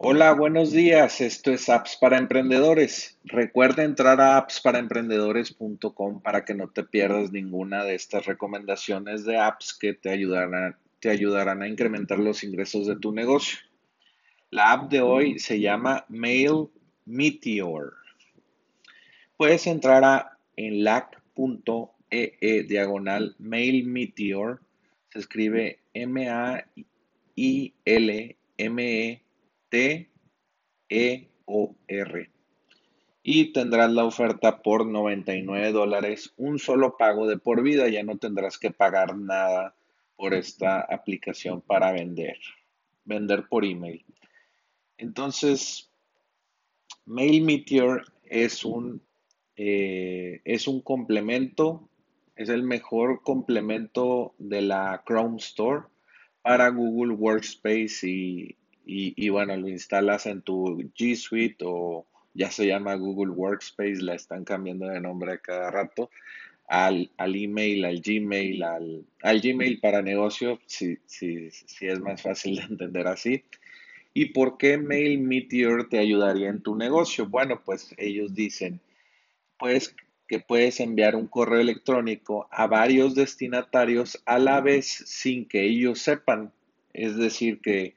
Hola, buenos días. Esto es Apps para Emprendedores. Recuerda entrar a appsparaemprendedores.com para que no te pierdas ninguna de estas recomendaciones de apps que te ayudarán, a incrementar los ingresos de tu negocio. La app de hoy se llama Mail Meteor. Puedes entrar a enlac.ee diagonal Mail Meteor. Se escribe M-A-I-L-M-E T-E-O-R. Y tendrás la oferta por 99 dólares, un solo pago de por vida, ya no tendrás que pagar nada por esta aplicación para vender, vender por email. Entonces, Mail Meteor es un, eh, es un complemento, es el mejor complemento de la Chrome Store para Google Workspace y, y, bueno, lo instalas en tu G Suite o ya se llama Google Workspace, la están cambiando de nombre cada rato, al, al email, al Gmail, al, al Gmail para negocio, si, si, si es más fácil de entender así. ¿Y por qué Mail Meteor te ayudaría en tu negocio? Bueno, pues ellos dicen, pues que puedes enviar un correo electrónico a varios destinatarios a la vez sin que ellos sepan. Es decir, que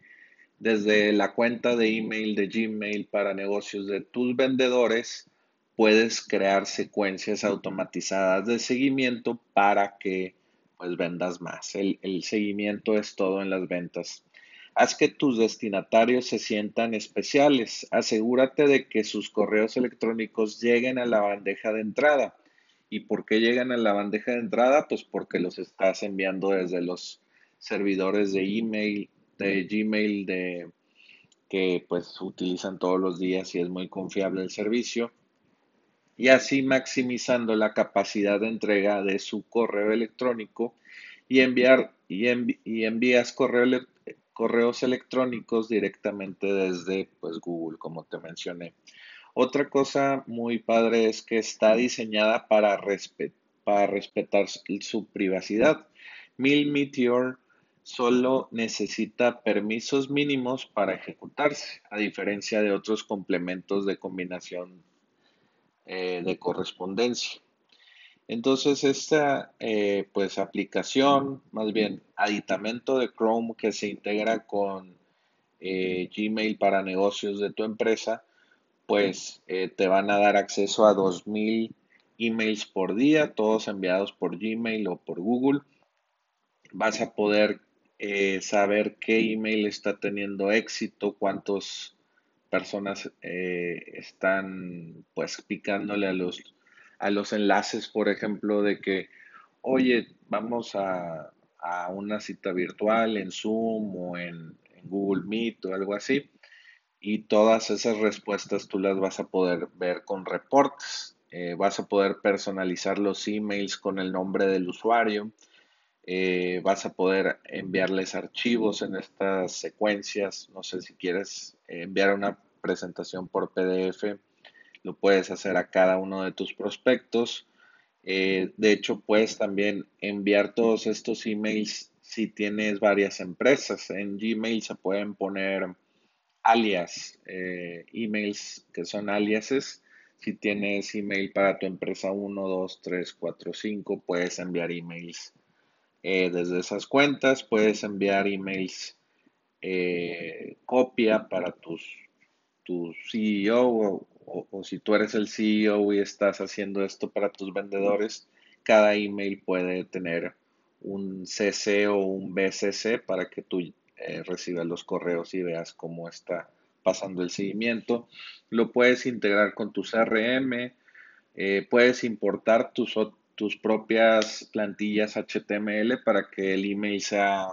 desde la cuenta de email de Gmail para negocios de tus vendedores, puedes crear secuencias automatizadas de seguimiento para que pues vendas más. El, el, seguimiento es todo en las ventas. Haz que tus destinatarios se sientan especiales. Asegúrate de que sus correos electrónicos lleguen a la bandeja de entrada. ¿Y por qué llegan a la bandeja de entrada? Pues porque los estás enviando desde los servidores de email de Gmail de, que pues utilizan todos los días y es muy confiable el servicio. Y así maximizando la capacidad de entrega de su correo electrónico y enviar y, envías correos electrónicos directamente desde pues Google, como te mencioné. Otra cosa muy padre es que está diseñada para, para respetar su privacidad. Mil Meteor solo necesita permisos mínimos para ejecutarse, a diferencia de otros complementos de combinación eh, de correspondencia. Entonces, esta eh, pues aplicación, más bien aditamento de Chrome que se integra con eh, Gmail para negocios de tu empresa, pues te van a dar acceso a 2.000 emails por día, todos enviados por Gmail o por Google. Vas a poder eh, saber qué email está teniendo éxito, cuántas personas eh, están pues picándole a los, a los enlaces, por ejemplo, de que, oye, vamos a, una cita virtual en Zoom o en, Google Meet o algo así. Y todas esas respuestas tú las vas a poder ver con reportes. Eh, vas a poder personalizar los emails con el nombre del usuario eh, vas a poder enviarles archivos en estas secuencias. No sé si quieres enviar una presentación por PDF, lo puedes hacer a cada uno de tus prospectos. Eh, de hecho, puedes también enviar todos estos emails si tienes varias empresas. En Gmail se pueden poner alias, eh, emails que son aliases. Si tienes email para tu empresa 1, 2, 3, 4, 5, puedes enviar emails eh, desde esas cuentas puedes enviar emails eh, copia para tus, tu CEO o, o, si tú eres el CEO y estás haciendo esto para tus vendedores, cada email puede tener un CC o un BCC para que tú eh, recibas los correos y veas cómo está pasando el seguimiento. Lo puedes integrar con tu CRM, puedes importar tus, tus propias plantillas HTML para que el email sea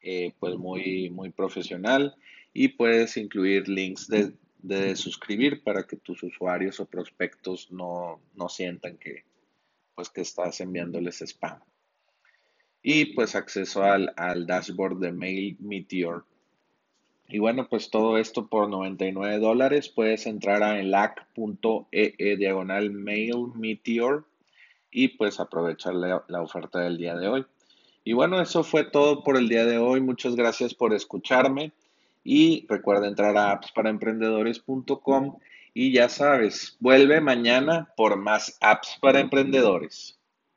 eh, pues muy, muy profesional y puedes incluir links de, suscribir para que tus usuarios o prospectos no, sientan que, pues, que estás enviándoles spam. Y pues acceso al, al dashboard de Mail Meteor. Y bueno, pues todo esto por 99 dólares. Puedes entrar a enlac.ee diagonal Mail Meteor y pues aprovechar la, la oferta del día de hoy. Y bueno, eso fue todo por el día de hoy. Muchas gracias por escucharme y recuerda entrar a appsparaemprendedores.com y ya sabes, vuelve mañana por más apps para emprendedores.